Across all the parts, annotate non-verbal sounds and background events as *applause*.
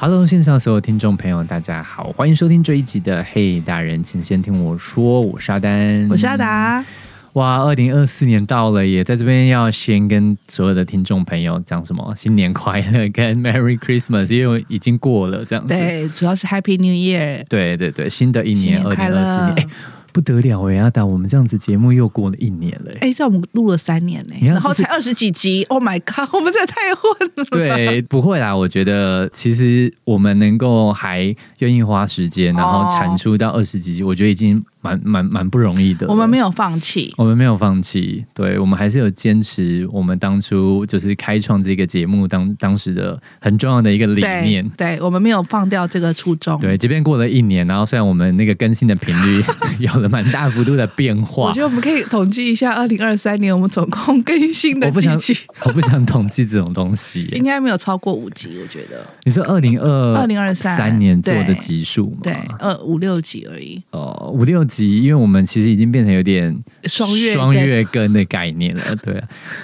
Hello，线上所有听众朋友，大家好，欢迎收听这一集的《嘿大人，请先听我说》，我是阿丹，我是阿达。哇，二零二四年到了，也在这边要先跟所有的听众朋友讲什么新年快乐跟 Merry Christmas，因为已经过了这样子。对，主要是 Happy New Year。对对对，新的一年二零二四年。不得了哎，阿达，我们这样子节目又过了一年了。哎，在我们录了三年呢，然后才二十几集。Oh my god，我们这太混了。对，不会啦。我觉得其实我们能够还愿意花时间，然后产出到二十几集，我觉得已经。蛮蛮蛮不容易的，我们没有放弃，我们没有放弃，对我们还是有坚持。我们当初就是开创这个节目当当时的很重要的一个理念，对我们没有放掉这个初衷。对，即便过了一年，然后虽然我们那个更新的频率 *laughs* 有了蛮大幅度的变化，我觉得我们可以统计一下，二零二三年我们总共更新的我不想，我不想统计这种东西，应该没有超过五集，我觉得。你说二零二二零二三三年做的集数吗，对，二五六集而已。哦，五六。集，因为我们其实已经变成有点双月双月更的概念了，*laughs* 对。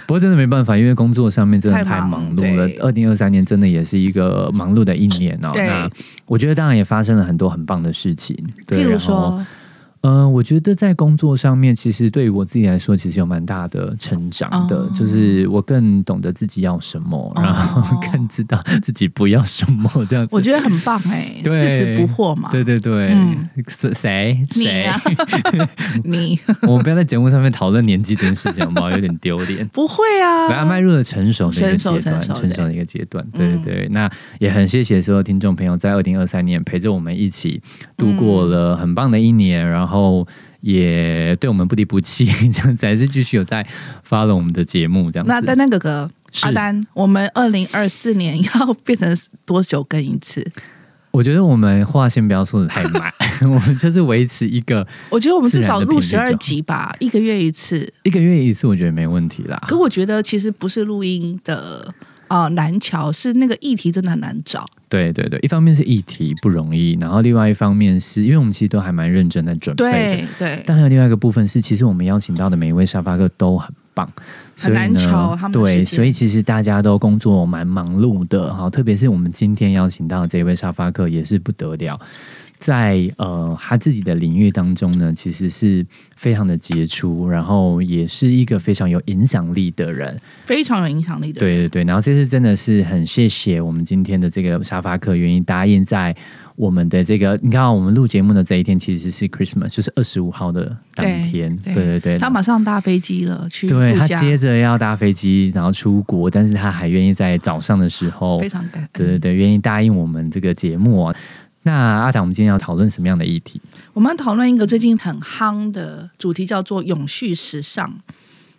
不过真的没办法，因为工作上面真的太忙碌了。二零二三年真的也是一个忙碌的一年哦。那我觉得当然也发生了很多很棒的事情，譬如说。嗯，我觉得在工作上面，其实对于我自己来说，其实有蛮大的成长的。就是我更懂得自己要什么，然后 *laughs* 更知道自己不要什么，这样。我觉得很棒哎，*laughs* 四十不惑嘛。对对对，嗯，谁谁 *laughs* 你？我们不要在节目上面讨论年纪这件事情，好不好？有点丢脸。不会啊，大家迈入了成熟的一个阶段，成熟的一个阶段。对对对，那也很谢谢所有听众朋友，在二零二三年陪着我们一起度过了很棒的一年，然后。然后也对我们不离不弃，*laughs* 这样子还是继续有在发了我们的节目这样子。那丹丹哥哥，阿丹，我们二零二四年要变成多久更一次？我觉得我们话先不要说的太满，*laughs* 我们就是维持一个。我觉得我们至少录十二集吧，一个月一次，一个月一次，我觉得没问题啦。可我觉得其实不是录音的。啊，难瞧是那个议题真的很难找。对对对，一方面是议题不容易，然后另外一方面是因为我们其实都还蛮认真的准备的。对，但还有另外一个部分是，其实我们邀请到的每一位沙发客都很棒，很难瞧。他们对，所以其实大家都工作蛮忙碌的哈，特别是我们今天邀请到的这位沙发客也是不得了。在呃，他自己的领域当中呢，其实是非常的杰出，然后也是一个非常有影响力的人，非常有影响力的。对对对，然后这次真的是很谢谢我们今天的这个沙发客愿意答应在我们的这个，你看我们录节目的这一天其实是 Christmas，就是二十五号的当天。对对对，他马上搭飞机了，去对他接着要搭飞机，然后出国，但是他还愿意在早上的时候，非常感对对对，愿意答应我们这个节目。那阿达，我们今天要讨论什么样的议题？我们讨论一个最近很夯的主题，叫做永续时尚。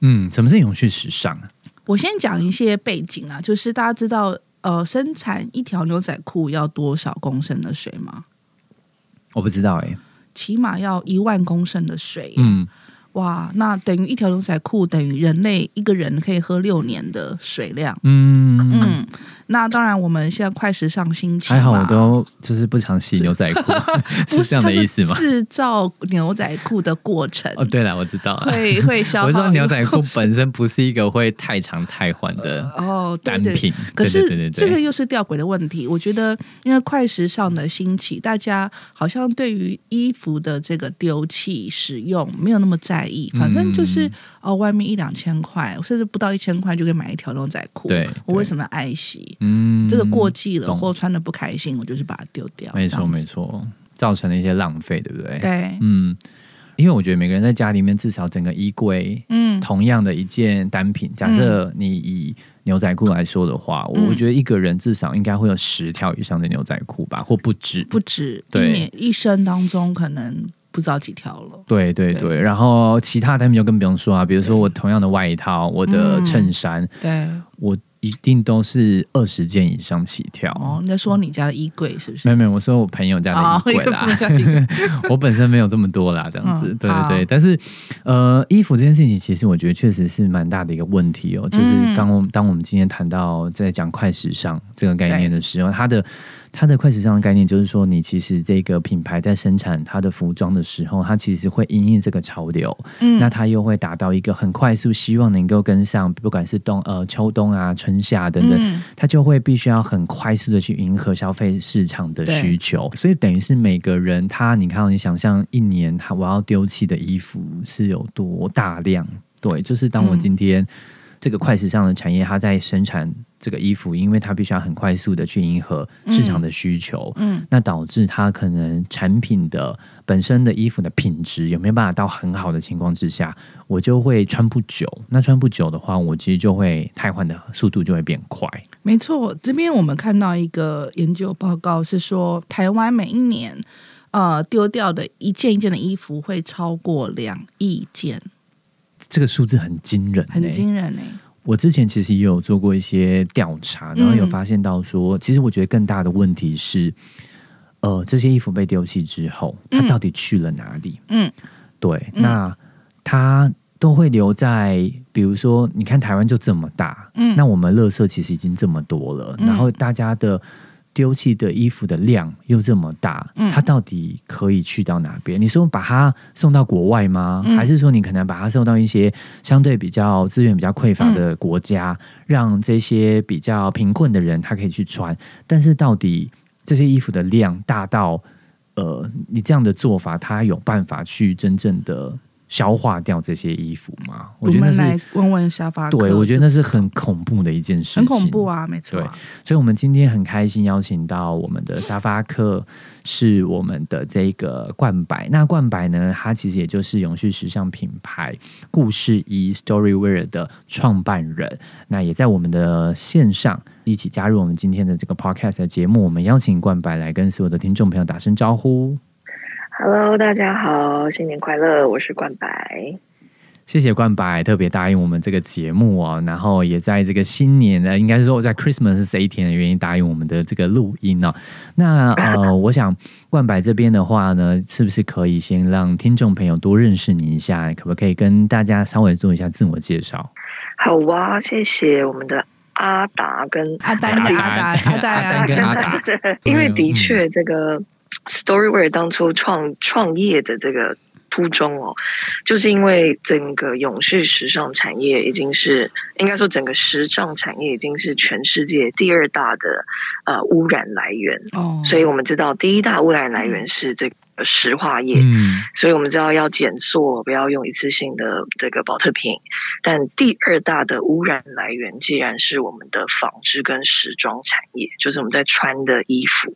嗯，什么是永续时尚啊？我先讲一些背景啊，就是大家知道，呃，生产一条牛仔裤要多少公升的水吗？我不知道哎，起码要一万公升的水。嗯。哇，那等于一条牛仔裤等于人类一个人可以喝六年的水量。嗯嗯，那当然，我们现在快时尚兴起，还好我都就是不常洗牛仔裤，*laughs* 是这样的意思吗？制造牛仔裤的过程。哦，对了，我知道，会会消耗。*laughs* 我说牛仔裤本身不是一个会太长太缓的哦单品，可是这个又是吊诡的问题。我觉得，因为快时尚的兴起，大家好像对于衣服的这个丢弃使用没有那么在意。反正就是哦，外面一两千块，甚至不到一千块就可以买一条牛仔裤。对，我为什么要爱惜？嗯，这个过季了或穿的不开心，我就是把它丢掉。没错，没错，造成了一些浪费，对不对？对，嗯，因为我觉得每个人在家里面至少整个衣柜，嗯，同样的一件单品，假设你以牛仔裤来说的话，我觉得一个人至少应该会有十条以上的牛仔裤吧，或不止，不止，一年一生当中可能。不知道几条了。对对对，然后其他单品就更不用说啊，比如说我同样的外套，我的衬衫，对我。一定都是二十件以上起跳哦。你在说你家的衣柜是不是？没有没有，我说我朋友家的衣柜啦。*laughs* *laughs* 我本身没有这么多啦，这样子。对对对，但是呃，衣服这件事情，其实我觉得确实是蛮大的一个问题哦。就是当我当我们今天谈到在讲快时尚这个概念的时候，它的它的快时尚的概念就是说，你其实这个品牌在生产它的服装的时候，它其实会因应这个潮流，嗯，那它又会达到一个很快速，希望能够跟上，不管是冬呃秋冬啊、春夏等等，它就会必须要很快速的去迎合消费市场的需求，所以等于是每个人他，你看，你想象一年他我要丢弃的衣服是有多大量？对，就是当我今天。这个快时尚的产业，它在生产这个衣服，因为它必须要很快速的去迎合市场的需求，嗯，那导致它可能产品的本身的衣服的品质有没有办法到很好的情况之下，我就会穿不久。那穿不久的话，我其实就会汰换的速度就会变快。没错，这边我们看到一个研究报告是说，台湾每一年呃丢掉的一件一件的衣服会超过两亿件。这个数字很惊人，很惊人哎！我之前其实也有做过一些调查，然后有发现到说，其实我觉得更大的问题是，呃，这些衣服被丢弃之后，它到底去了哪里？嗯，对，那它都会留在，比如说，你看台湾就这么大，嗯，那我们垃圾其实已经这么多了，然后大家的。丢弃的衣服的量又这么大，它到底可以去到哪边？你说把它送到国外吗？还是说你可能把它送到一些相对比较资源比较匮乏的国家，让这些比较贫困的人他可以去穿？但是到底这些衣服的量大到，呃，你这样的做法，它有办法去真正的？消化掉这些衣服吗？我觉得是问问沙发。对，我觉得那是很恐怖的一件事情，很恐怖啊，没错。对，所以，我们今天很开心邀请到我们的沙发客，是我们的这个冠百。那冠百呢，它其实也就是永续时尚品牌故事一 Storywear 的创办人。那也在我们的线上一起加入我们今天的这个 Podcast 的节目。我们邀请冠白来跟所有的听众朋友打声招呼。Hello，大家好，新年快乐！我是冠白，谢谢冠白特别答应我们这个节目哦，然后也在这个新年呢，应该是说在 Christmas 这一天的原因答应我们的这个录音哦。那呃，我想冠白这边的话呢，是不是可以先让听众朋友多认识你一下？可不可以跟大家稍微做一下自我介绍？好啊，谢谢我们的阿达跟阿丹跟阿达，阿达跟阿达，*laughs* 因为的确这个。Storywear 当初创创业的这个初衷哦，就是因为整个永续时尚产业已经是应该说整个时尚产业已经是全世界第二大的呃污染来源哦，所以我们知道第一大污染来源是这个。石化业，嗯所以我们知道要减塑，不要用一次性的这个保特瓶。但第二大的污染来源，既然是我们的纺织跟时装产业，就是我们在穿的衣服。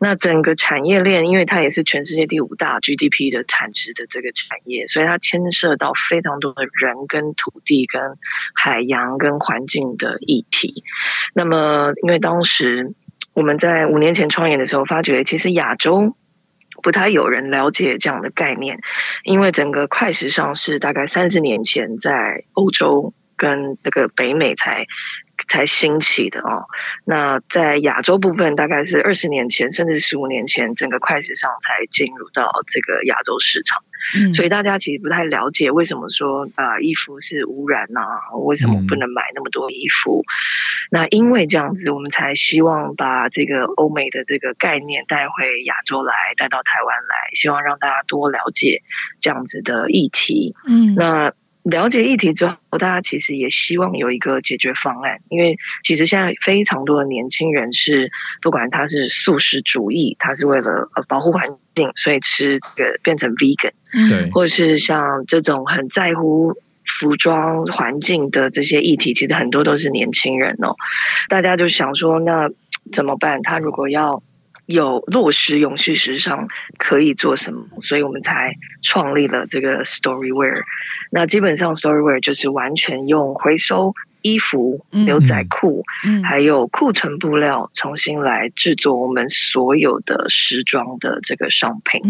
那整个产业链，因为它也是全世界第五大 GDP 的产值的这个产业，所以它牵涉到非常多的人、跟土地、跟海洋、跟环境的议题。那么，因为当时我们在五年前创业的时候，发觉其实亚洲。不太有人了解这样的概念，因为整个快时尚是大概三十年前在欧洲跟那个北美才才兴起的哦。那在亚洲部分，大概是二十年前甚至十五年前，整个快时尚才进入到这个亚洲市场。所以大家其实不太了解为什么说啊衣服是污染呐？为什么不能买那么多衣服？那因为这样子，我们才希望把这个欧美的这个概念带回亚洲来，带到台湾来，希望让大家多了解这样子的议题。嗯，那。了解议题之后，大家其实也希望有一个解决方案，因为其实现在非常多的年轻人是，不管他是素食主义，他是为了呃保护环境，所以吃这个变成 vegan，对，或者是像这种很在乎服装环境的这些议题，其实很多都是年轻人哦。大家就想说，那怎么办？他如果要有落实永续时尚，可以做什么？所以我们才创立了这个 Storywear。那基本上，Storywear 就是完全用回收衣服、牛仔裤，还有库存布料，重新来制作我们所有的时装的这个商品。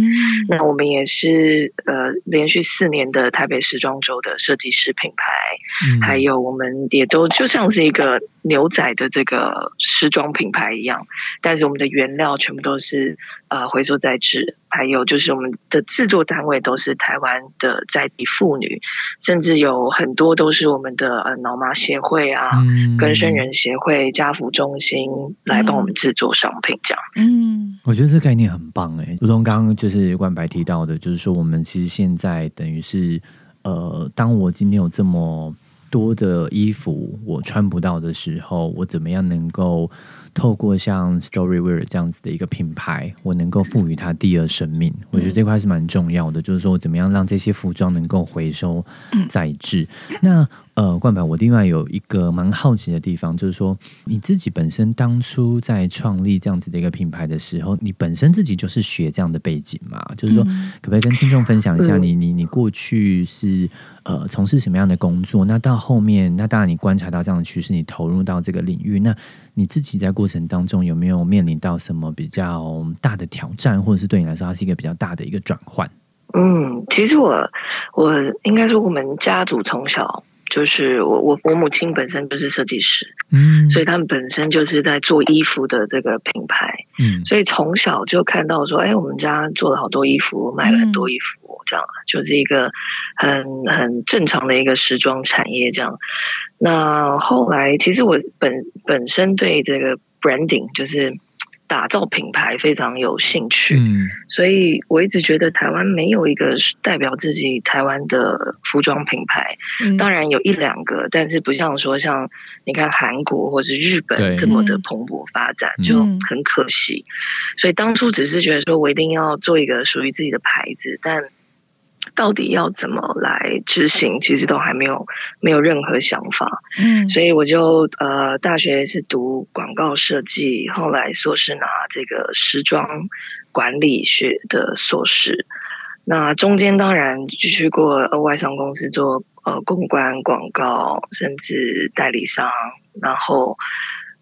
那我们也是呃，连续四年的台北时装周的设计师品牌，还有我们也都就像是一个牛仔的这个时装品牌一样，但是我们的原料全部都是呃回收再制，还有就是我们的制作单位都是台湾的在地妇女，甚至有很多都是我们的呃脑麻协会啊、跟生人协会、家福中心来帮我们制作商品这样子。嗯，我觉得这概念很棒哎，如同刚刚就是冠白提到的，就是说我们其实现在等于是呃，当我今天有这么。多的衣服我穿不到的时候，我怎么样能够透过像 Storywear 这样子的一个品牌，我能够赋予它第二生命？我觉得这块是蛮重要的，就是说我怎么样让这些服装能够回收再制。那呃，冠白，我另外有一个蛮好奇的地方，就是说你自己本身当初在创立这样子的一个品牌的时候，你本身自己就是学这样的背景嘛？就是说，可不可以跟听众分享一下，你你你过去是呃从事什么样的工作？那到后面，那当然你观察到这样的趋势，你投入到这个领域，那你自己在过程当中有没有面临到什么比较大的挑战，或者是对你来说，它是一个比较大的一个转换？嗯，其实我我应该说，我们家族从小。就是我我我母亲本身就是设计师，嗯，所以他们本身就是在做衣服的这个品牌，嗯，所以从小就看到说，哎，我们家做了好多衣服，买了很多衣服，这样就是一个很很正常的一个时装产业这样。那后来其实我本本身对这个 branding 就是。打造品牌非常有兴趣，嗯，所以我一直觉得台湾没有一个代表自己台湾的服装品牌，当然有一两个，但是不像说像你看韩国或是日本这么的蓬勃发展，就很可惜。所以当初只是觉得说我一定要做一个属于自己的牌子，但。到底要怎么来执行？其实都还没有没有任何想法。嗯，所以我就呃，大学是读广告设计，后来硕士拿这个时装管理学的硕士。那中间当然就去过外商公司做呃公关、广告，甚至代理商，然后。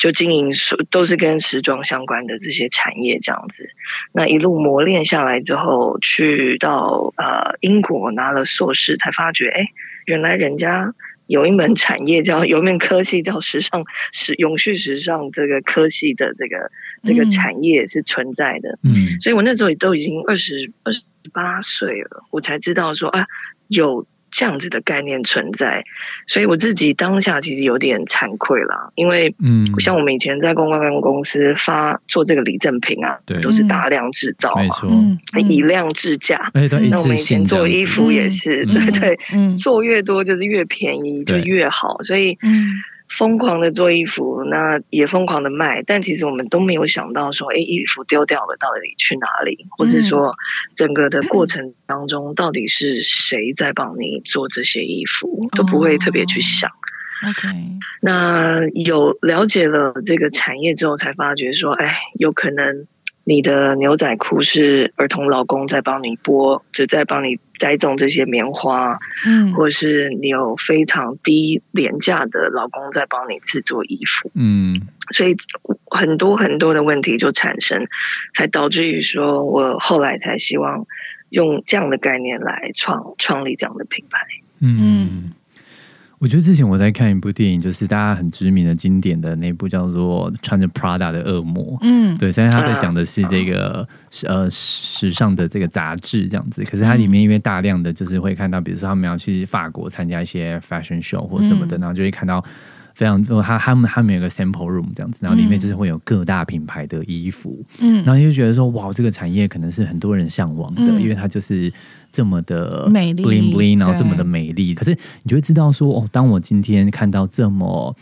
就经营都是跟时装相关的这些产业这样子，那一路磨练下来之后，去到呃英国拿了硕士，才发觉，哎，原来人家有一门产业叫有一门科技叫时尚时永续时尚这个科技的这个这个产业是存在的，嗯，所以我那时候也都已经二十二十八岁了，我才知道说啊有。这样子的概念存在，所以我自己当下其实有点惭愧了，因为嗯，像我们以前在公关公司发做这个礼赠品啊，对，都是大量制造，没错，以量制价。那我们以前做衣服也是，对对，做越多就是越便宜，就越好，所以嗯。疯狂的做衣服，那也疯狂的卖，但其实我们都没有想到说，哎，衣服丢掉了到底去哪里，或是说整个的过程当中到底是谁在帮你做这些衣服，*laughs* 都不会特别去想。OK，那有了解了这个产业之后，才发觉说，哎，有可能。你的牛仔裤是儿童老公在帮你剥，就在帮你栽种这些棉花，嗯，或是你有非常低廉价的老公在帮你制作衣服，嗯，所以很多很多的问题就产生，才导致于说我后来才希望用这样的概念来创创立这样的品牌，嗯。我觉得之前我在看一部电影，就是大家很知名的经典的那部叫做《穿着 Prada 的恶魔》。嗯，对，虽然他在讲的是这个呃时尚的这个杂志这样子，可是它里面因为大量的就是会看到，比如说他们要去法国参加一些 fashion show 或什么的，然后就会看到。非常多，他他们他们有个 sample room 这样子，然后里面就是会有各大品牌的衣服，嗯，然后就觉得说，哇，这个产业可能是很多人向往的，因为它就是这么的美丽，bling bling，然后这么的美丽。可是你就会知道说，哦，当我今天看到这么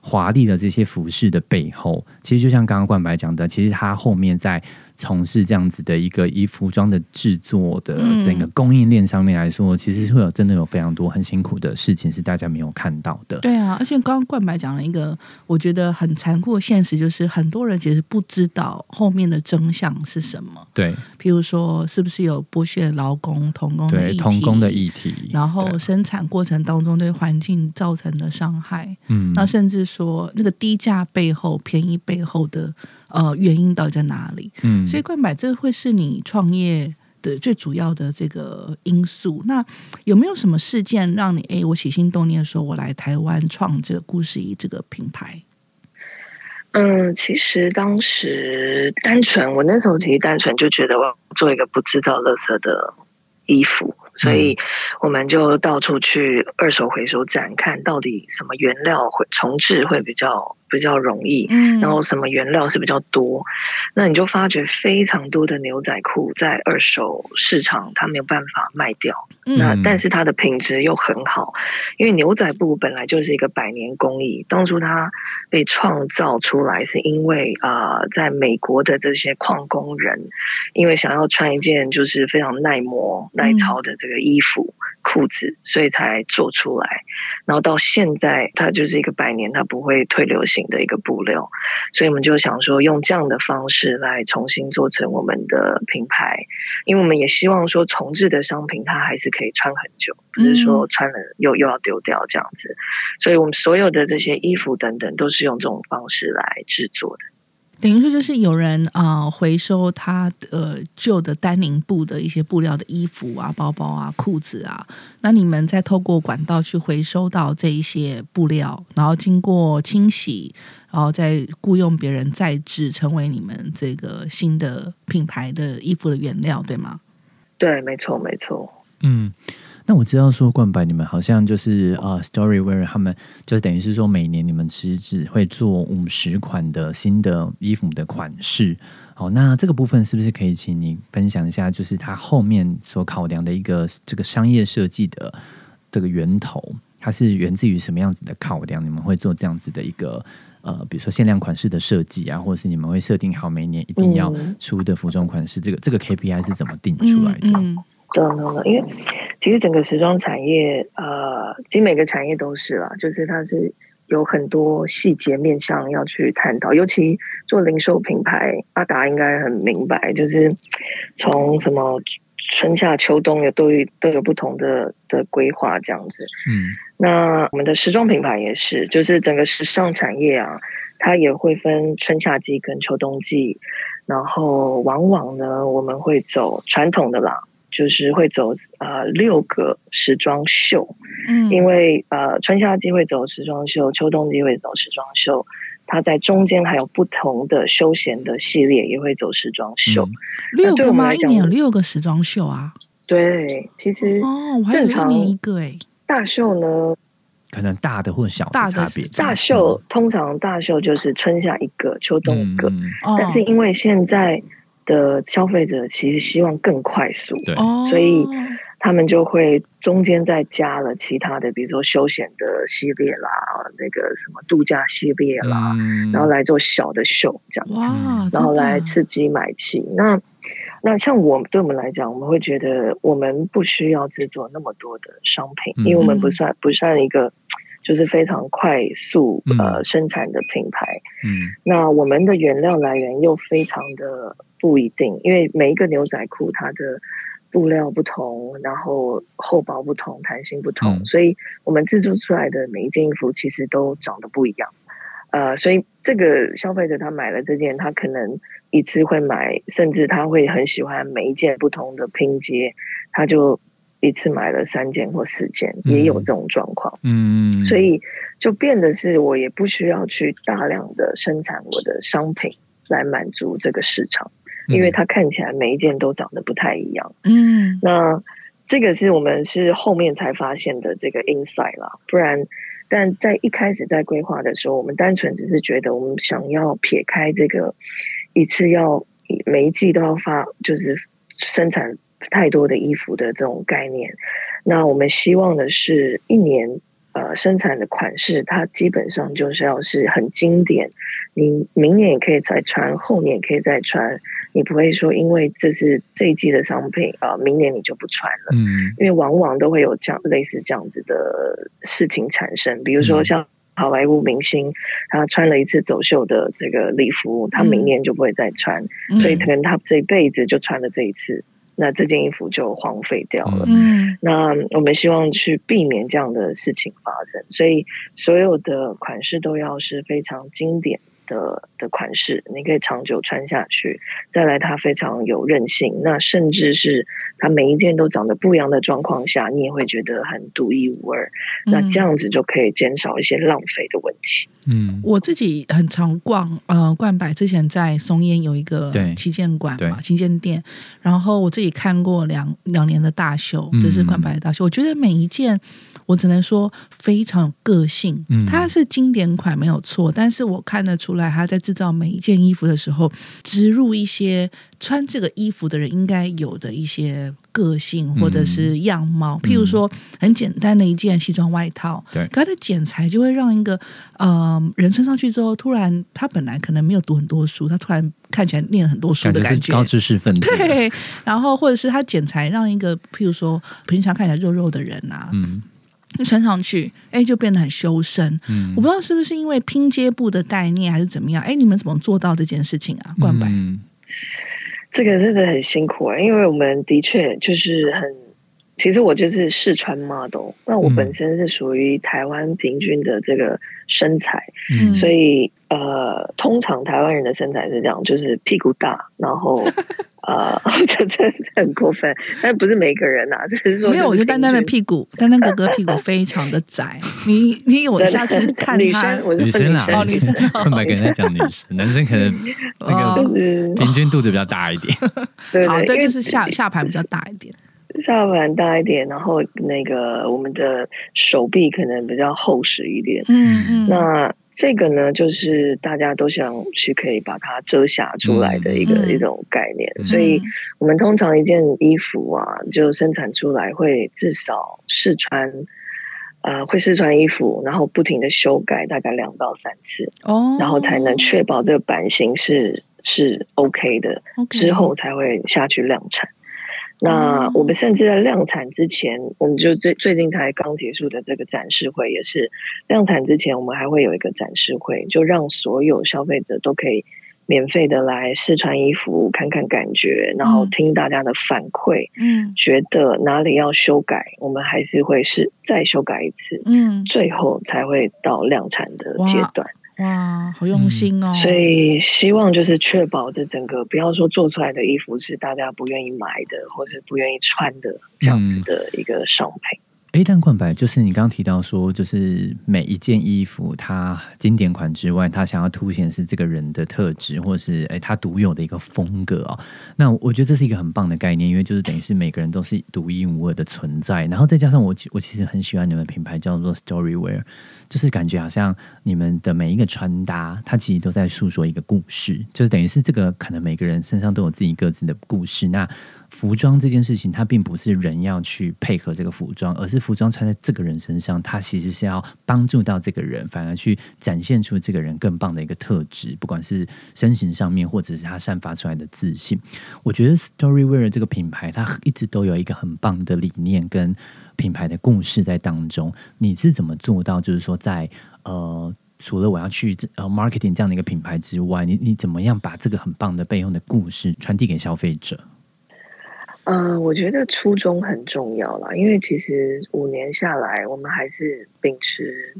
华丽的这些服饰的背后，其实就像刚刚冠白讲的，其实它后面在。从事这样子的一个衣服装的制作的整个供应链上面来说，其实会有真的有非常多很辛苦的事情是大家没有看到的。对啊，而且刚刚冠白讲了一个我觉得很残酷的现实，就是很多人其实不知道后面的真相是什么。对，譬如说是不是有剥削劳工、童工的童工的议题，然后生产过程当中对环境造成的伤害，嗯，那甚至说那个低价背后、便宜背后的。呃，原因到底在哪里？嗯，所以冠柏，这会是你创业的最主要的这个因素。那有没有什么事件让你哎，我起心动念说，我来台湾创这个故事仪这个品牌？嗯，其实当时单纯，我那时候其实单纯就觉得我要做一个不制造垃圾的衣服。所以我们就到处去二手回收站看到底什么原料会重置会比较比较容易，嗯，然后什么原料是比较多，那你就发觉非常多的牛仔裤在二手市场它没有办法卖掉，那但是它的品质又很好，因为牛仔布本来就是一个百年工艺，当初它被创造出来是因为啊，在美国的这些矿工人，因为想要穿一件就是非常耐磨耐操的。这个衣服、裤子，所以才做出来。然后到现在，它就是一个百年它不会退流行的一个布料。所以我们就想说，用这样的方式来重新做成我们的品牌，因为我们也希望说，重置的商品它还是可以穿很久，不是说穿了又又要丢掉这样子。所以我们所有的这些衣服等等，都是用这种方式来制作的。等于说，就是有人啊回收他呃旧的丹宁布的一些布料的衣服啊、包包啊、裤子啊，那你们再透过管道去回收到这一些布料，然后经过清洗，然后再雇佣别人再制，成为你们这个新的品牌的衣服的原料，对吗？对，没错，没错。嗯。那我知道说冠白你们好像就是呃，Storywear 他们就是等于是说每年你们其实只会做五十款的新的衣服的款式。好，那这个部分是不是可以请你分享一下，就是它后面所考量的一个这个商业设计的这个源头，它是源自于什么样子的考量？你们会做这样子的一个呃，比如说限量款式的设计啊，或者是你们会设定好每年一定要出的服装款式，这个这个 KPI 是怎么定出来的？等等等，因为其实整个时装产业，呃，其实每个产业都是啦，就是它是有很多细节面向要去探讨。尤其做零售品牌，阿达应该很明白，就是从什么春夏秋冬有都都有不同的的规划这样子。嗯，那我们的时装品牌也是，就是整个时尚产业啊，它也会分春夏季跟秋冬季，然后往往呢，我们会走传统的啦。就是会走呃六个时装秀，嗯，因为呃春夏季会走时装秀，秋冬季会走时装秀，它在中间还有不同的休闲的系列也会走时装秀。六个吗？一年有六个时装秀啊？对，其实哦，我还有一年一个哎。大秀呢，可能大的或小的差别。大秀通常大秀就是春夏一个，秋冬一个，但是因为现在。的消费者其实希望更快速，对，所以他们就会中间再加了其他的，比如说休闲的系列啦，那个什么度假系列啦，然后来做小的秀这样子，然后来刺激买气。那那像我对我们来讲，我们会觉得我们不需要制作那么多的商品，因为我们不算不算一个就是非常快速呃生产的品牌。嗯，那我们的原料来源又非常的。不一定，因为每一个牛仔裤它的布料不同，然后厚薄不同，弹性不同，所以我们制作出来的每一件衣服其实都长得不一样。呃，所以这个消费者他买了这件，他可能一次会买，甚至他会很喜欢每一件不同的拼接，他就一次买了三件或四件，也有这种状况。嗯，所以就变得是我也不需要去大量的生产我的商品来满足这个市场。因为它看起来每一件都长得不太一样，嗯，那这个是我们是后面才发现的这个 insight 啦，不然，但在一开始在规划的时候，我们单纯只是觉得我们想要撇开这个一次要每一季都要发，就是生产太多的衣服的这种概念，那我们希望的是一年。呃，生产的款式它基本上就是要是很经典，你明年也可以再穿，后年也可以再穿，你不会说因为这是这一季的商品啊，明年你就不穿了。嗯，因为往往都会有这样类似这样子的事情产生，比如说像好莱坞明星，他穿了一次走秀的这个礼服，他明年就不会再穿，所以可能他这辈子就穿了这一次。那这件衣服就荒废掉了。嗯，那我们希望去避免这样的事情发生，所以所有的款式都要是非常经典，的的款式，你可以长久穿下去。再来，它非常有韧性，那甚至是它每一件都长得不一样的状况下，你也会觉得很独一无二。那这样子就可以减少一些浪费的问题。嗯，我自己很常逛呃冠百，之前在松烟有一个旗舰馆嘛，旗舰店，然后我自己看过两两年的大秀，就是冠百的大秀，我觉得每一件。我只能说非常有个性，它是经典款没有错，但是我看得出来他在制造每一件衣服的时候，植入一些穿这个衣服的人应该有的一些个性或者是样貌。譬如说，很简单的一件西装外套，对，它的剪裁就会让一个呃人穿上去之后，突然他本来可能没有读很多书，他突然看起来念了很多书的感觉，高知识分子。对，然后或者是他剪裁让一个譬如说平常看起来肉肉的人啊，嗯。穿上去，哎，就变得很修身。我不知道是不是因为拼接布的概念，还是怎么样？哎，你们怎么做到这件事情啊？冠白，这个真的很辛苦啊，因为我们的确就是很，其实我就是试穿 model，那我本身是属于台湾平均的这个身材，所以呃，通常台湾人的身材是这样，就是屁股大，然后。啊，*laughs* 这这很过分，但不是每个人呐，只是说没有。我觉得丹丹的屁股，丹丹哥哥屁股非常的窄。你你有下次 *laughs* 看他女生啊，女生，*laughs* 不敢跟人家讲女生，男生可能那个平均肚子比较大一点。好，对，就是下下盘比较大一点，下盘大一点，然后那个我们的手臂可能比较厚实一点。嗯嗯，那。这个呢，就是大家都想去可以把它遮瑕出来的一个一种概念，所以我们通常一件衣服啊，就生产出来会至少试穿，呃，会试穿衣服，然后不停的修改，大概两到三次，哦，然后才能确保这个版型是是 OK 的，之后才会下去量产。那我们甚至在量产之前，我们就最最近才刚结束的这个展示会，也是量产之前，我们还会有一个展示会，就让所有消费者都可以免费的来试穿衣服，看看感觉，然后听大家的反馈，嗯，觉得哪里要修改，我们还是会是再修改一次，嗯，最后才会到量产的阶段。哇，好用心哦！所以希望就是确保这整个，不要说做出来的衣服是大家不愿意买的，或是不愿意穿的这样子的一个商品。A 蛋冠白就是你刚刚提到说，就是每一件衣服它经典款之外，它想要凸显是这个人的特质，或是诶他独有的一个风格哦。那我觉得这是一个很棒的概念，因为就是等于是每个人都是独一无二的存在。然后再加上我，我其实很喜欢你们品牌叫做 Storywear，就是感觉好像你们的每一个穿搭，它其实都在诉说一个故事，就是等于是这个可能每个人身上都有自己各自的故事。那服装这件事情，它并不是人要去配合这个服装，而是服装穿在这个人身上，它其实是要帮助到这个人，反而去展现出这个人更棒的一个特质，不管是身形上面，或者是他散发出来的自信。我觉得 Storywear 这个品牌，它一直都有一个很棒的理念跟品牌的故事在当中。你是怎么做到？就是说，在呃，除了我要去呃 marketing 这样的一个品牌之外，你你怎么样把这个很棒的背后的故事传递给消费者？嗯，我觉得初衷很重要啦，因为其实五年下来，我们还是秉持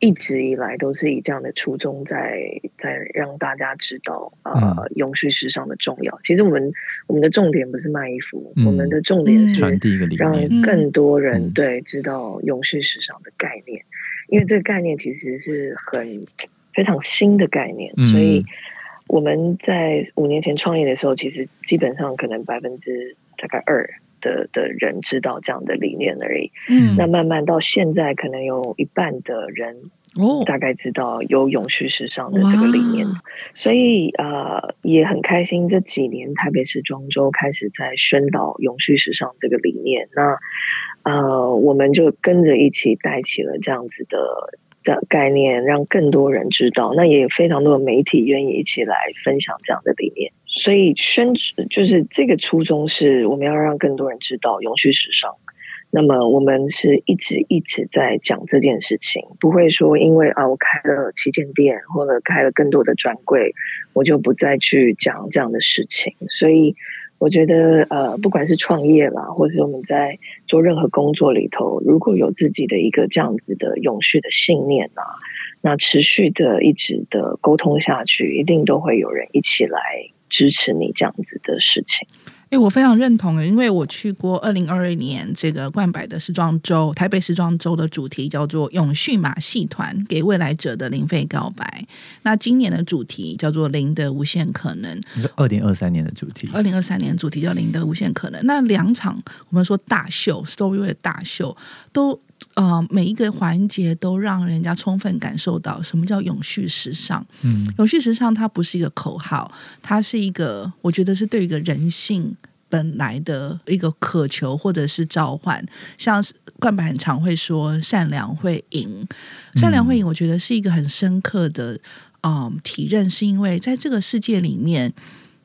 一直以来都是以这样的初衷，在在让大家知道呃永续时尚的重要。其实我们我们的重点不是卖衣服，我们的重点是让更多人对知道永续时尚的概念，因为这个概念其实是很非常新的概念，所以。我们在五年前创业的时候，其实基本上可能百分之大概二的的人知道这样的理念而已。嗯，那慢慢到现在，可能有一半的人哦，大概知道有永续时尚的这个理念。所以呃，也很开心这几年台北时装周开始在宣导永续时尚这个理念。那呃，我们就跟着一起带起了这样子的。的概念让更多人知道，那也有非常多的媒体愿意一起来分享这样的理念，所以宣就是这个初衷是我们要让更多人知道永续时尚。那么我们是一直一直在讲这件事情，不会说因为啊我开了旗舰店或者开了更多的专柜，我就不再去讲这样的事情，所以。我觉得，呃，不管是创业啦，或是我们在做任何工作里头，如果有自己的一个这样子的永续的信念啊，那持续的一直的沟通下去，一定都会有人一起来支持你这样子的事情。哎，我非常认同，因为我去过二零二二年这个冠百的时装周，台北时装周的主题叫做“永续马戏团给未来者的零费告白”。那今年的主题叫做“零的无限可能”。二零二三年的主题，二零二三年主题叫“零的无限可能”。那两场我们说大秀，Story 大秀都。呃，每一个环节都让人家充分感受到什么叫永续时尚。嗯，永续时尚它不是一个口号，它是一个，我觉得是对一个人性本来的一个渴求或者是召唤。像冠板很常会说“善良会赢”，善良会赢，我觉得是一个很深刻的嗯体认，是因为在这个世界里面。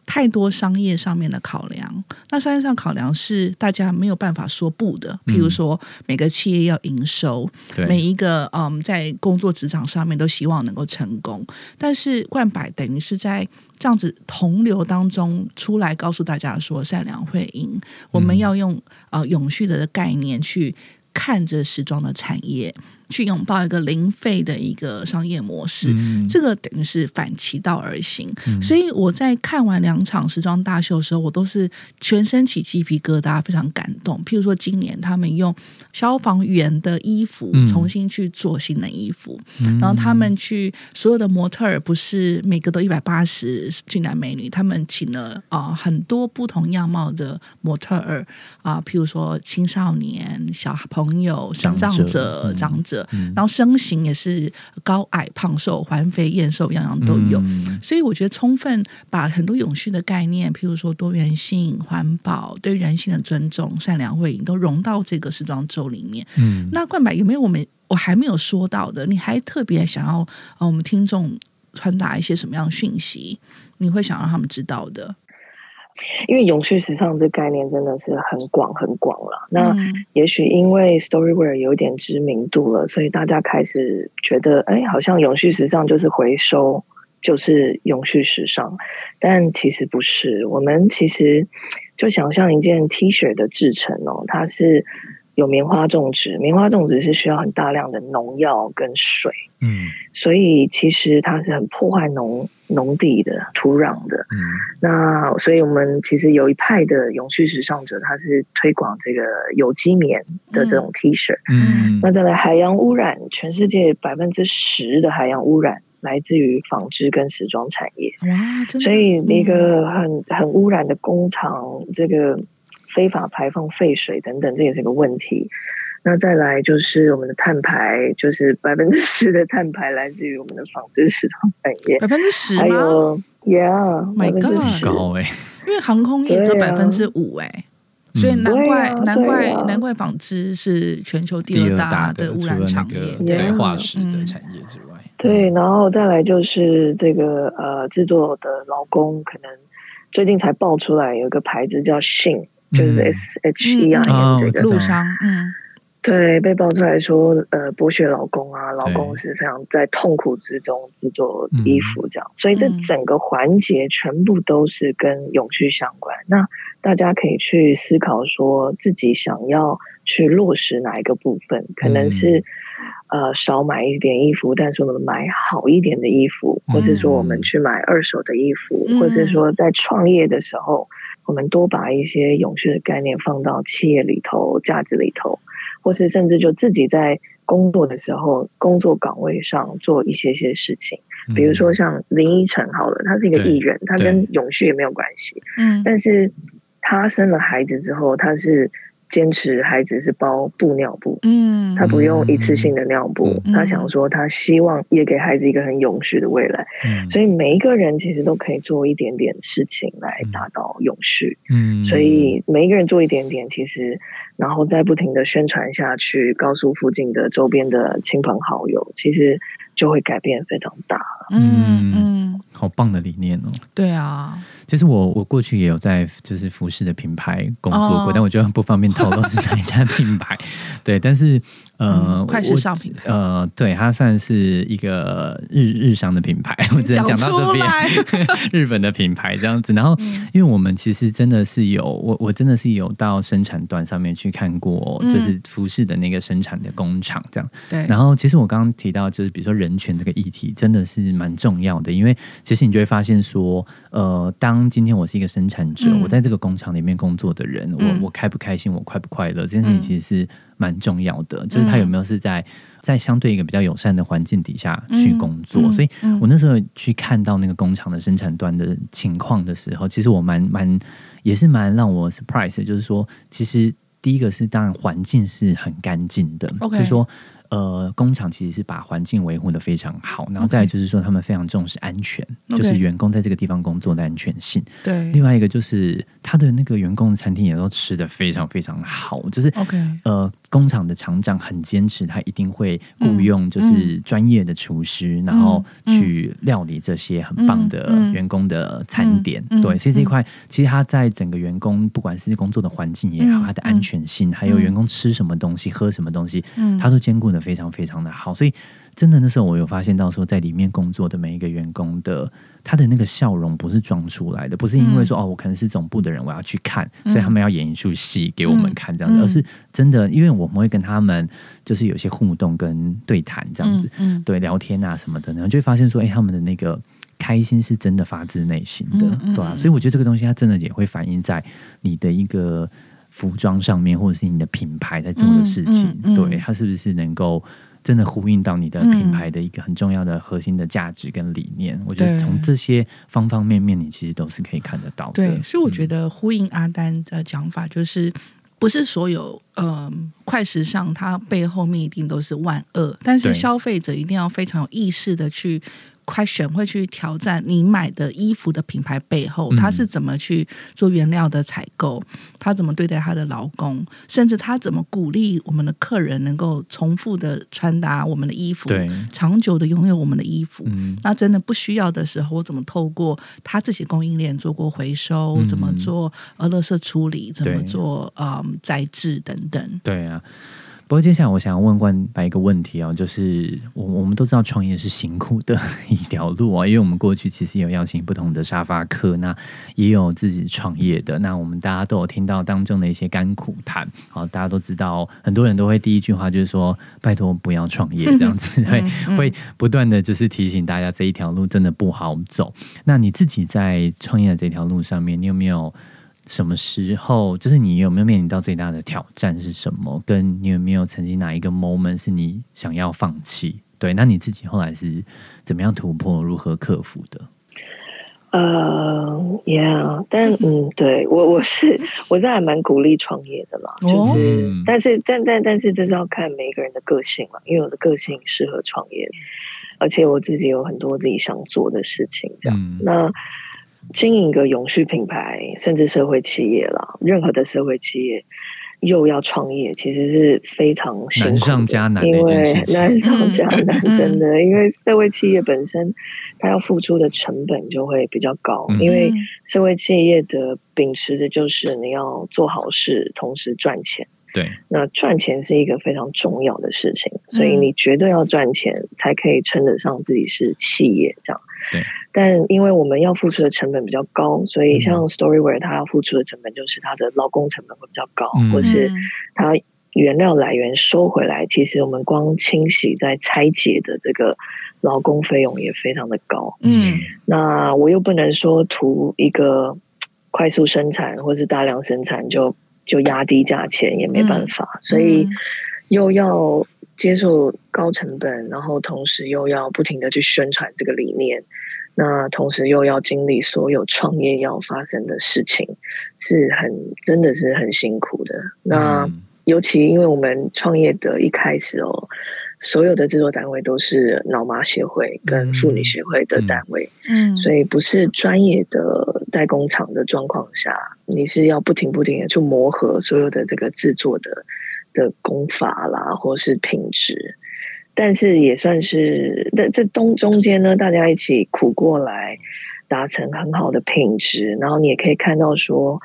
太多商业上面的考量，那商业上考量是大家没有办法说不的。譬如说，每个企业要营收，每一个嗯，在工作职场上面都希望能够成功。但是冠百等于是在这样子同流当中出来，告诉大家说善良会赢。我们要用呃永续的概念去看着时装的产业。去拥抱一个零费的一个商业模式，这个等于是反其道而行。所以我在看完两场时装大秀的时候，我都是全身起鸡皮疙瘩，非常感动。譬如说，今年他们用消防员的衣服重新去做新的衣服，然后他们去所有的模特儿不是每个都一百八十俊男美女，他们请了啊很多不同样貌的模特儿啊，譬如说青少年、小朋友、生长者、长者。然后身形也是高矮胖瘦环肥燕瘦样样都有，所以我觉得充分把很多永续的概念，譬如说多元性、环保、对人性的尊重、善良会影，都融到这个时装周里面。嗯，那冠柏有没有我们我还没有说到的？你还特别想要呃我们听众传达一些什么样的讯息？你会想让他们知道的？因为永续时尚这概念真的是很广很广了。那也许因为 Storywear 有点知名度了，所以大家开始觉得，哎，好像永续时尚就是回收，就是永续时尚。但其实不是。我们其实就想象一件 T 恤的制成哦，它是有棉花种植，棉花种植是需要很大量的农药跟水。嗯，所以其实它是很破坏农。农地的土壤的，嗯，那所以我们其实有一派的永续时尚者，他是推广这个有机棉的这种 T 恤，嗯，那再来海洋污染，全世界百分之十的海洋污染来自于纺织跟时装产业，哇，所以一个很很污染的工厂，这个非法排放废水等等，这也是个问题。那再来就是我们的碳排，就是百分之十的碳排来自于我们的纺织市场产业，百分之十还有，Yeah，百分之十。高哎，因为航空业只有百分之五哎，所以难怪难怪难怪纺织是全球第二大的污染产业，对化石的产业之外，对，然后再来就是这个呃制作的劳工，可能最近才爆出来有一个牌子叫信，就是 S H E I 这个。路商，嗯。对，被爆出来说，呃，剥削老公啊，老公是非常在痛苦之中制作衣服这样，所以这整个环节全部都是跟永续相关。那大家可以去思考，说自己想要去落实哪一个部分，可能是呃少买一点衣服，但是我们买好一点的衣服，或是说我们去买二手的衣服，或是说在创业的时候，我们多把一些永续的概念放到企业里头、价值里头。或是甚至就自己在工作的时候，工作岗位上做一些些事情，比如说像林依晨，好了，他是一个艺人，他跟永续也没有关系，嗯，但是他生了孩子之后，他是。坚持孩子是包布尿布，嗯，他不用一次性的尿布，他想说他希望也给孩子一个很永续的未来，所以每一个人其实都可以做一点点事情来达到永续，嗯，所以每一个人做一点点，其实然后再不停的宣传下去，告诉附近的周边的亲朋好友，其实就会改变非常大，嗯嗯。好棒的理念哦！对啊，其实我我过去也有在就是服饰的品牌工作过，但我觉得不方便透露是哪一家品牌。*laughs* 对，但是。呃，快时尚品牌，呃，对，它算是一个日日商的品牌，*laughs* 我只能讲到这边，*laughs* 日本的品牌这样子。然后，因为我们其实真的是有，我我真的是有到生产端上面去看过，就是服饰的那个生产的工厂这样。对。然后，其实我刚刚提到，就是比如说人权这个议题，真的是蛮重要的，因为其实你就会发现说，呃，当今天我是一个生产者，我在这个工厂里面工作的人，我我开不开心，我快不快乐，这件事情其实是。蛮重要的，就是他有没有是在在相对一个比较友善的环境底下去工作。所以我那时候去看到那个工厂的生产端的情况的时候，其实我蛮蛮也是蛮让我 surprise，就是说，其实第一个是当然环境是很干净的，就是说。呃，工厂其实是把环境维护的非常好，然后再就是说，他们非常重视安全，就是员工在这个地方工作的安全性。对，另外一个就是他的那个员工的餐厅也都吃的非常非常好，就是 OK。呃，工厂的厂长很坚持，他一定会雇佣就是专业的厨师，然后去料理这些很棒的员工的餐点。对，所以这一块其实他在整个员工不管是工作的环境也好，他的安全性，还有员工吃什么东西、喝什么东西，嗯，他都兼顾的。非常非常的好，所以真的那时候我有发现到说，在里面工作的每一个员工的他的那个笑容不是装出来的，不是因为说哦，我可能是总部的人，我要去看，所以他们要演一出戏给我们看这样子，而是真的，因为我们会跟他们就是有些互动跟对谈这样子，对聊天啊什么的，然后就会发现说，哎，他们的那个开心是真的发自内心的，对啊，所以我觉得这个东西它真的也会反映在你的一个。服装上面，或者是你的品牌在做的事情，对它是不是能够真的呼应到你的品牌的一个很重要的核心的价值跟理念？我觉得从这些方方面面，你其实都是可以看得到的。对，所以我觉得呼应阿丹的讲法，就是不是所有呃快时尚它背后面一定都是万恶，但是消费者一定要非常有意识的去。Question 会去挑战你买的衣服的品牌背后，他是怎么去做原料的采购，他怎么对待他的劳工，甚至他怎么鼓励我们的客人能够重复的穿搭我们的衣服，对，长久的拥有我们的衣服。那真的不需要的时候，我怎么透过他自己供应链做过回收，怎么做呃垃圾处理，怎么做嗯再制等等。对啊。不过接下来我想要问关白一个问题啊，就是我我们都知道创业是辛苦的一条路啊，因为我们过去其实有邀请不同的沙发客，那也有自己创业的，那我们大家都有听到当中的一些甘苦谈。好，大家都知道，很多人都会第一句话就是说：“拜托不要创业。”这样子会会不断的就是提醒大家这一条路真的不好走。那你自己在创业的这条路上面，你有没有？什么时候？就是你有没有面临到最大的挑战是什么？跟你有没有曾经哪一个 moment 是你想要放弃？对，那你自己后来是怎么样突破？如何克服的？呃，Yeah，但嗯，对我我是我是还蛮鼓励创业的啦，就是，但是但但但是这是要看每一个人的个性嘛，因为我的个性适合创业，而且我自己有很多自己想做的事情，这样那。经营一个永续品牌，甚至社会企业啦，任何的社会企业又要创业，其实是非常难上加难，因为难上加难，真的，*laughs* 因为社会企业本身它要付出的成本就会比较高，因为社会企业的秉持的就是你要做好事，同时赚钱。对，那赚钱是一个非常重要的事情，所以你绝对要赚钱，才可以称得上自己是企业这样。对。但因为我们要付出的成本比较高，所以像 Storywear 它要付出的成本就是它的劳工成本会比较高，或是它原料来源收回来，其实我们光清洗在拆解的这个劳工费用也非常的高。嗯，那我又不能说图一个快速生产或是大量生产就就压低价钱，也没办法，所以又要接受高成本，然后同时又要不停的去宣传这个理念。那同时又要经历所有创业要发生的事情，是很真的是很辛苦的。那尤其因为我们创业的一开始哦，所有的制作单位都是脑麻协会跟妇女协会的单位，嗯，所以不是专业的代工厂的状况下，你是要不停不停的去磨合所有的这个制作的的功法啦，或是品质。但是也算是在这中中间呢，大家一起苦过来，达成很好的品质。然后你也可以看到说，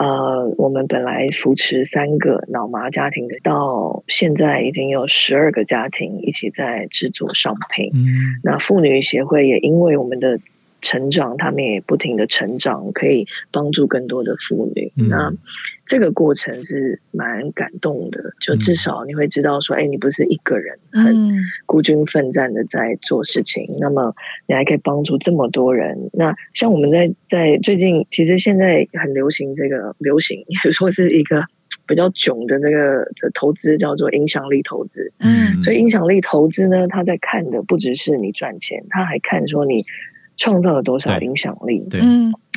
呃，我们本来扶持三个脑麻家庭的，到现在已经有十二个家庭一起在制作商品。嗯，那妇女协会也因为我们的。成长，他们也不停的成长，可以帮助更多的妇女。那这个过程是蛮感动的，就至少你会知道说，哎，你不是一个人很孤军奋战的在做事情，那么你还可以帮助这么多人。那像我们在在最近，其实现在很流行这个流行，也 *laughs* 说是一个比较囧的那个的投资，叫做影响力投资。嗯，所以影响力投资呢，他在看的不只是你赚钱，他还看说你。创造了多少影响力？对，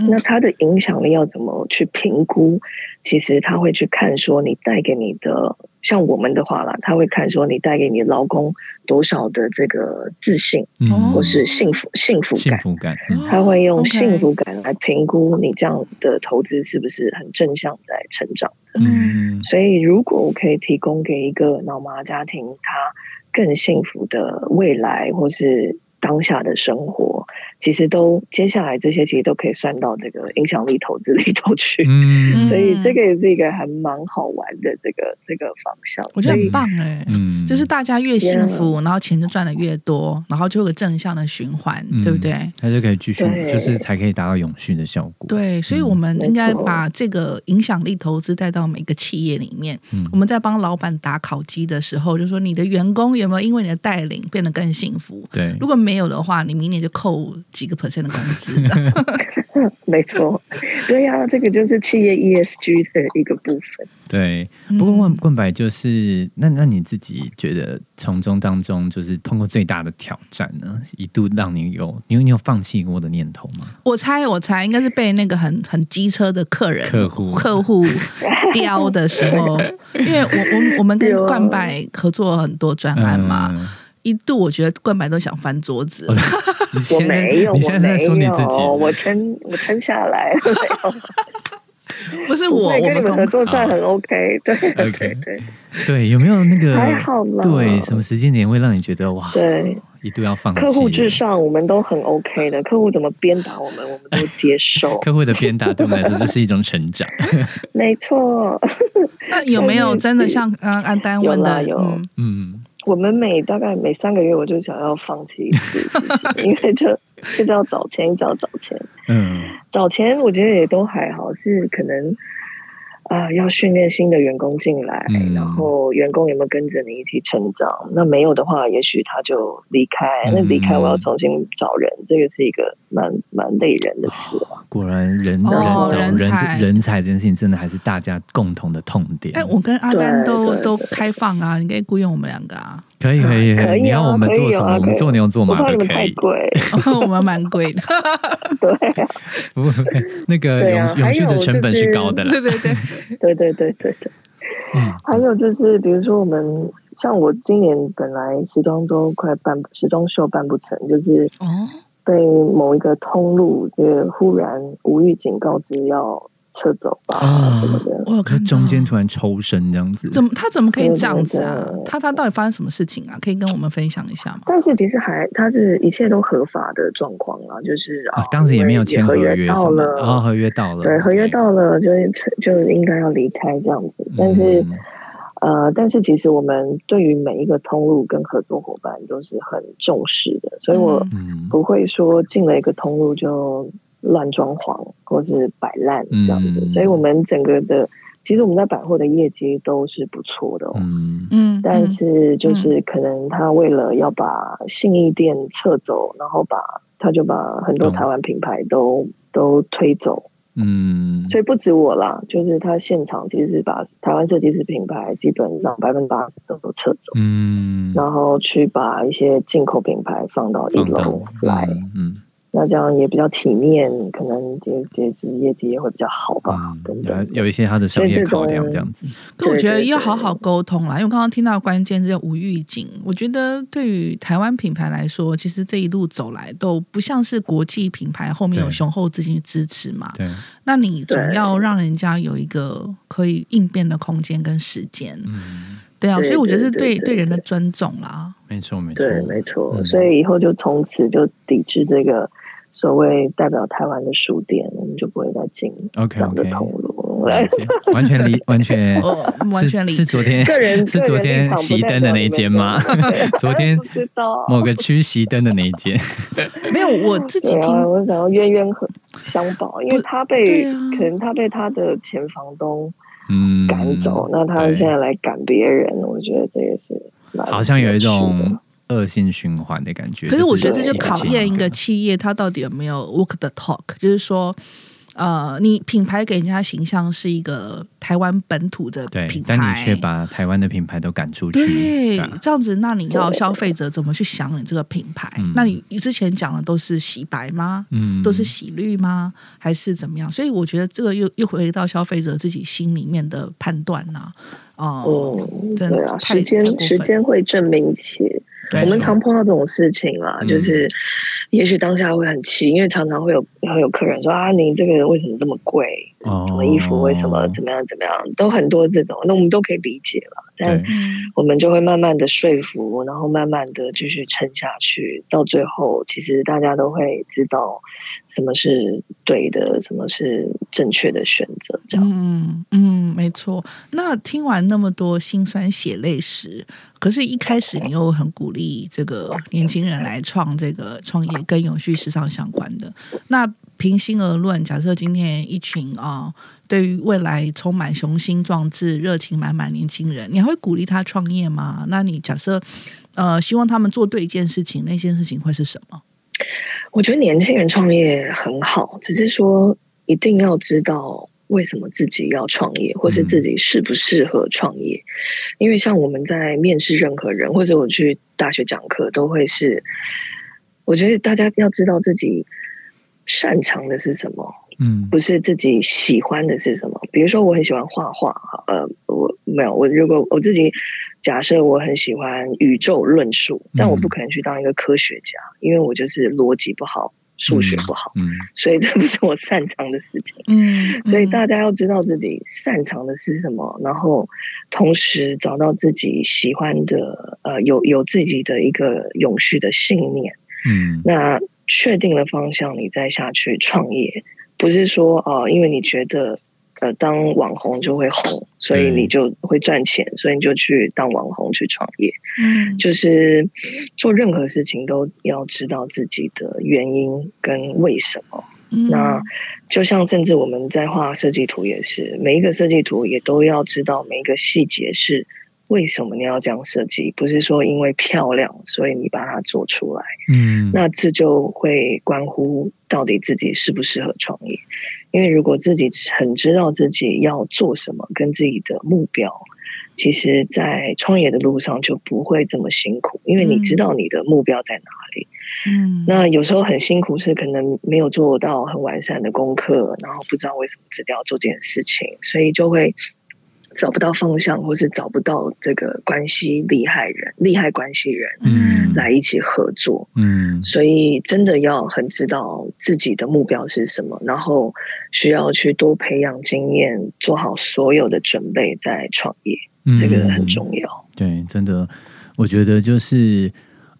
那他的影响力要怎么去评估？其实他会去看说，你带给你的，像我们的话啦，他会看说，你带给你老公多少的这个自信，或是幸福幸福感。幸福感，他会用幸福感来评估你这样的投资是不是很正向在成长的。嗯，所以如果我可以提供给一个老麻家庭，他更幸福的未来，或是。当下的生活，其实都接下来这些其实都可以算到这个影响力投资里头去，嗯，所以这个也是一个还蛮好玩的这个这个方向，我觉得很棒哎，嗯，就是大家越幸福，然后钱就赚的越多，然后就有个正向的循环，对不对？它就可以继续，就是才可以达到永续的效果。对，所以我们应该把这个影响力投资带到每个企业里面。我们在帮老板打烤鸡的时候，就说你的员工有没有因为你的带领变得更幸福？对，如果没没有的话，你明年就扣几个 percent 的工资。*laughs* 没错，对呀，这个就是企业 ESG 的一个部分。对，不过问问白就是，那那你自己觉得从中当中，就是碰过最大的挑战呢？一度让你有，因为你有放弃过的念头吗？我猜，我猜应该是被那个很很机车的客人客户客户 *laughs* 刁的时候，因为我我我们跟冠拜合作很多专案嘛。一度我觉得冠白都想翻桌子，*laughs* 我没有，你現在說你自己，我撑我撑下来，*laughs* 不是我，我跟你们合作算很 OK，对，OK，对，对，有没有那个还好了？对，什么时间点会让你觉得哇？对，一度要放客户至上，我们都很 OK 的。客户怎么鞭打我们，我们都接受。*laughs* 客户的鞭打对我们来说就是一种成长，没错。那有没有真的像刚刚安丹问的？有，嗯。我们每大概每三个月，我就想要放弃一次，*laughs* 因为就就要找钱，一直要找钱。嗯，早钱我觉得也都还好，是可能。啊，要训练新的员工进来，然后员工有没有跟着你一起成长？那没有的话，也许他就离开。那离开，我要重新找人，这个是一个蛮蛮累人的事啊。果然，人人找人人才这件事情，真的还是大家共同的痛点。哎，我跟阿丹都都开放啊，你可以雇佣我们两个啊。可以可以可以，你要我们做什么？我们做牛做马都可以。贵，*laughs* 我们蛮贵的。*laughs* 对，*laughs* 不会那个永永续的成本是高的了。对对对对对对对对。嗯，还有就是，比如说我们像我今年本来时装周快办时装秀办不成，就是被某一个通路这忽然无预警告知要。撤走吧什么的，我有看中间突然抽身这样子，怎么他怎么可以这样子啊？他他到底发生什么事情啊？可以跟我们分享一下吗？但是其实还他是一切都合法的状况啊，就是啊，当时也没有签合约到了，然后合约到了，对，合约到了就是就应该要离开这样子。但是呃，但是其实我们对于每一个通路跟合作伙伴都是很重视的，所以我不会说进了一个通路就。乱装潢或是摆烂这样子，所以我们整个的其实我们在百货的业绩都是不错的，嗯。嗯，但是就是可能他为了要把信义店撤走，然后把他就把很多台湾品牌都都推走，嗯，所以不止我啦，就是他现场其实是把台湾设计师品牌基本上百分之八十都都撤走，嗯，然后去把一些进口品牌放到一楼来，嗯。那这样也比较体面，可能这这次业绩也会比较好吧？等等，有一些他的商业考量这样子。可我觉得要好好沟通啦，因为刚刚听到关键字无预警。我觉得对于台湾品牌来说，其实这一路走来都不像是国际品牌后面有雄厚资金支持嘛。对，那你总要让人家有一个可以应变的空间跟时间。嗯。对啊，所以我觉得是对对人的尊重啦。没错，没错，对，没错。所以以后就从此就抵制这个。所谓代表台湾的书店，我们就不会再进这样的通路。完全理，完全 *laughs* 完全理是昨天是昨天熄灯的那一间吗？*laughs* 昨 *laughs* 天某个区熄灯的那一间，没有我自己听，我想要冤冤和相报，因为他被可能他被他的前房东嗯赶走，那他现在来赶别人，我觉得这也是好像有一种。恶性循环的感觉。可是我觉得这就考验一个企业，它到底有没有 work the talk，就是说，呃，你品牌给人家形象是一个台湾本土的品牌，但你却把台湾的品牌都赶出去，对，这样子，那你要消费者怎么去想你这个品牌？那你之前讲的都是洗白吗？嗯，都是洗绿吗？还是怎么样？所以我觉得这个又又回到消费者自己心里面的判断呐。哦，对啊，时间时间会证明一切。我们常碰到这种事情啊，就是，也许当下会很气，因为常常会有会有客人说啊，你这个为什么这么贵？什么衣服为什么怎么样怎么样？都很多这种，那我们都可以理解了。但我们就会慢慢的说服，然后慢慢的继续撑下去，到最后，其实大家都会知道什么是对的，什么是正确的选择。这样子，嗯，没错。那听完那么多辛酸血泪史。可是，一开始你又很鼓励这个年轻人来创这个创业，跟永续时尚相关的。那平心而论，假设今天一群啊，对于未来充满雄心壮志、热情满满年轻人，你还会鼓励他创业吗？那你假设呃，希望他们做对一件事情，那件事情会是什么？我觉得年轻人创业很好，只是说一定要知道。为什么自己要创业，或是自己适不适合创业？因为像我们在面试任何人，或者我去大学讲课，都会是，我觉得大家要知道自己擅长的是什么，嗯，不是自己喜欢的是什么。比如说，我很喜欢画画，呃，我没有，我如果我自己假设我很喜欢宇宙论述，但我不可能去当一个科学家，因为我就是逻辑不好。数学不好，嗯，所以这不是我擅长的事情，嗯，所以大家要知道自己擅长的是什么，然后同时找到自己喜欢的，呃，有有自己的一个永续的信念，嗯，那确定了方向，你再下去创业，不是说哦，因为你觉得。呃，当网红就会红，所以你就会赚钱，所以你就去当网红去创业。嗯，就是做任何事情都要知道自己的原因跟为什么。那就像甚至我们在画设计图也是，每一个设计图也都要知道每一个细节是为什么你要这样设计，不是说因为漂亮所以你把它做出来。嗯，那这就会关乎到底自己适不适合创业。因为如果自己很知道自己要做什么，跟自己的目标，其实，在创业的路上就不会这么辛苦。因为你知道你的目标在哪里。嗯，那有时候很辛苦是可能没有做到很完善的功课，然后不知道为什么自己要做这件事情，所以就会。找不到方向，或是找不到这个关系厉害人、厉害关系人，嗯，来一起合作，嗯，所以真的要很知道自己的目标是什么，然后需要去多培养经验，做好所有的准备再创业，这个很重要。对，真的，我觉得就是。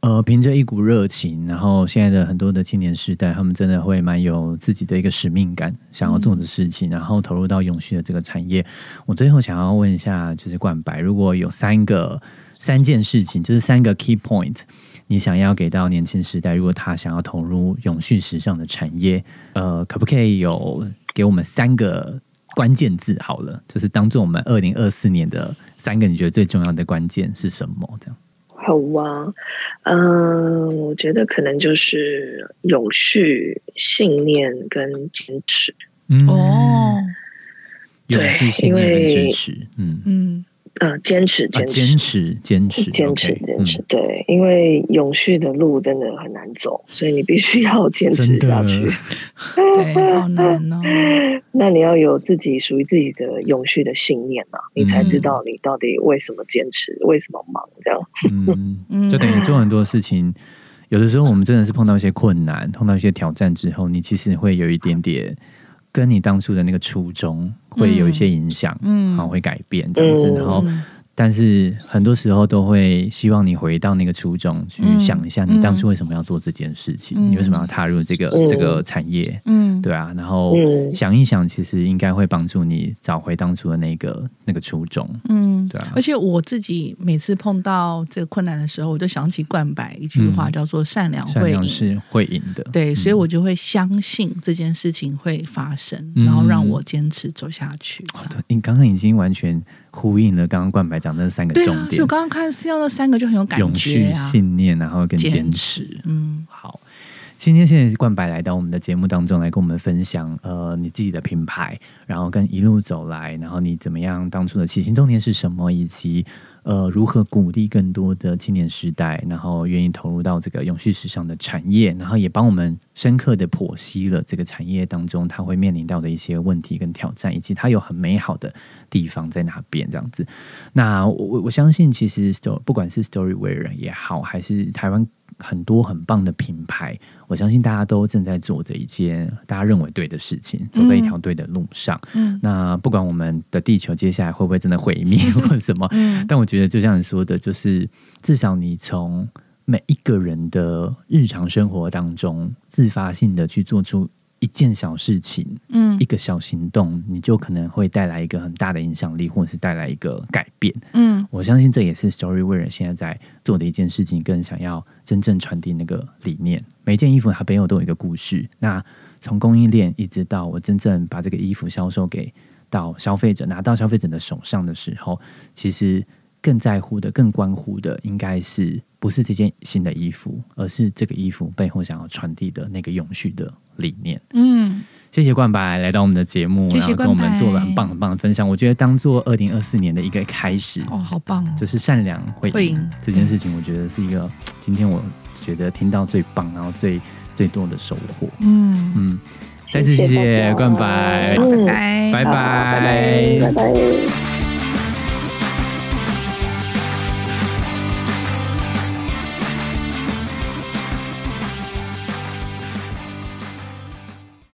呃，凭着一股热情，然后现在的很多的青年时代，他们真的会蛮有自己的一个使命感，想要做的事情，然后投入到永续的这个产业。我最后想要问一下，就是冠白，如果有三个三件事情，就是三个 key point，你想要给到年轻时代，如果他想要投入永续时尚的产业，呃，可不可以有给我们三个关键字？好了，就是当做我们二零二四年的三个你觉得最重要的关键是什么？这样。好啊，嗯，我觉得可能就是有序信念跟坚持。哦，对，因为坚持，嗯嗯。呃，坚持，坚持，坚持，*laughs* 坚持，坚持，坚持。对，因为永续的路真的很难走，所以你必须要坚持下去。*laughs* 对，好难哦。*laughs* 那你要有自己属于自己的永续的信念啊，你才知道你到底为什么坚持，为什么忙这样。嗯，就等于做很多事情，有的时候我们真的是碰到一些困难，碰到一些挑战之后，你其实会有一点点。跟你当初的那个初衷会有一些影响，嗯，好，会改变这样子，然后但是很多时候都会希望你回到那个初衷，去想一下你当初为什么要做这件事情，你为什么要踏入这个这个产业？嗯，对啊，然后想一想，其实应该会帮助你找回当初的那个那个初衷。嗯，对啊。而且我自己每次碰到这个困难的时候，我就想起冠白一句话，叫做“善良会赢”，是会赢的。对，所以我就会相信这件事情会发生，然后让我坚持走下去。对，你刚刚已经完全呼应了刚刚冠白讲的三个重点。就刚刚看到那三个就很有感觉，永续信念，然后跟坚持。嗯，好。今天现在冠白来到我们的节目当中来跟我们分享，呃，你自己的品牌，然后跟一路走来，然后你怎么样，当初的起心动念是什么，以及。呃，如何鼓励更多的青年时代，然后愿意投入到这个永续时尚的产业，然后也帮我们深刻的剖析了这个产业当中它会面临到的一些问题跟挑战，以及它有很美好的地方在哪边这样子。那我我相信，其实不管是 Storywear 也好，还是台湾。很多很棒的品牌，我相信大家都正在做着一件大家认为对的事情，走在一条对的路上。嗯，那不管我们的地球接下来会不会真的毁灭 *laughs* 或者什么，但我觉得就像你说的，就是至少你从每一个人的日常生活当中，自发性的去做出。一件小事情，嗯，一个小行动，你就可能会带来一个很大的影响力，或者是带来一个改变。嗯，我相信这也是 Storywear 现在在做的一件事情，更想要真正传递那个理念。每件衣服它背后都有一个故事。那从供应链一直到我真正把这个衣服销售给到消费者，拿到消费者的手上的时候，其实。更在乎的、更关乎的，应该是不是这件新的衣服，而是这个衣服背后想要传递的那个永续的理念。嗯，谢谢冠白来到我们的节目，然后跟我们做了很棒很棒的分享。我觉得当做二零二四年的一个开始，哦，好棒！就是善良会赢这件事情，我觉得是一个今天我觉得听到最棒，然后最最多的收获。嗯嗯，再次谢谢冠白，拜拜拜拜拜拜。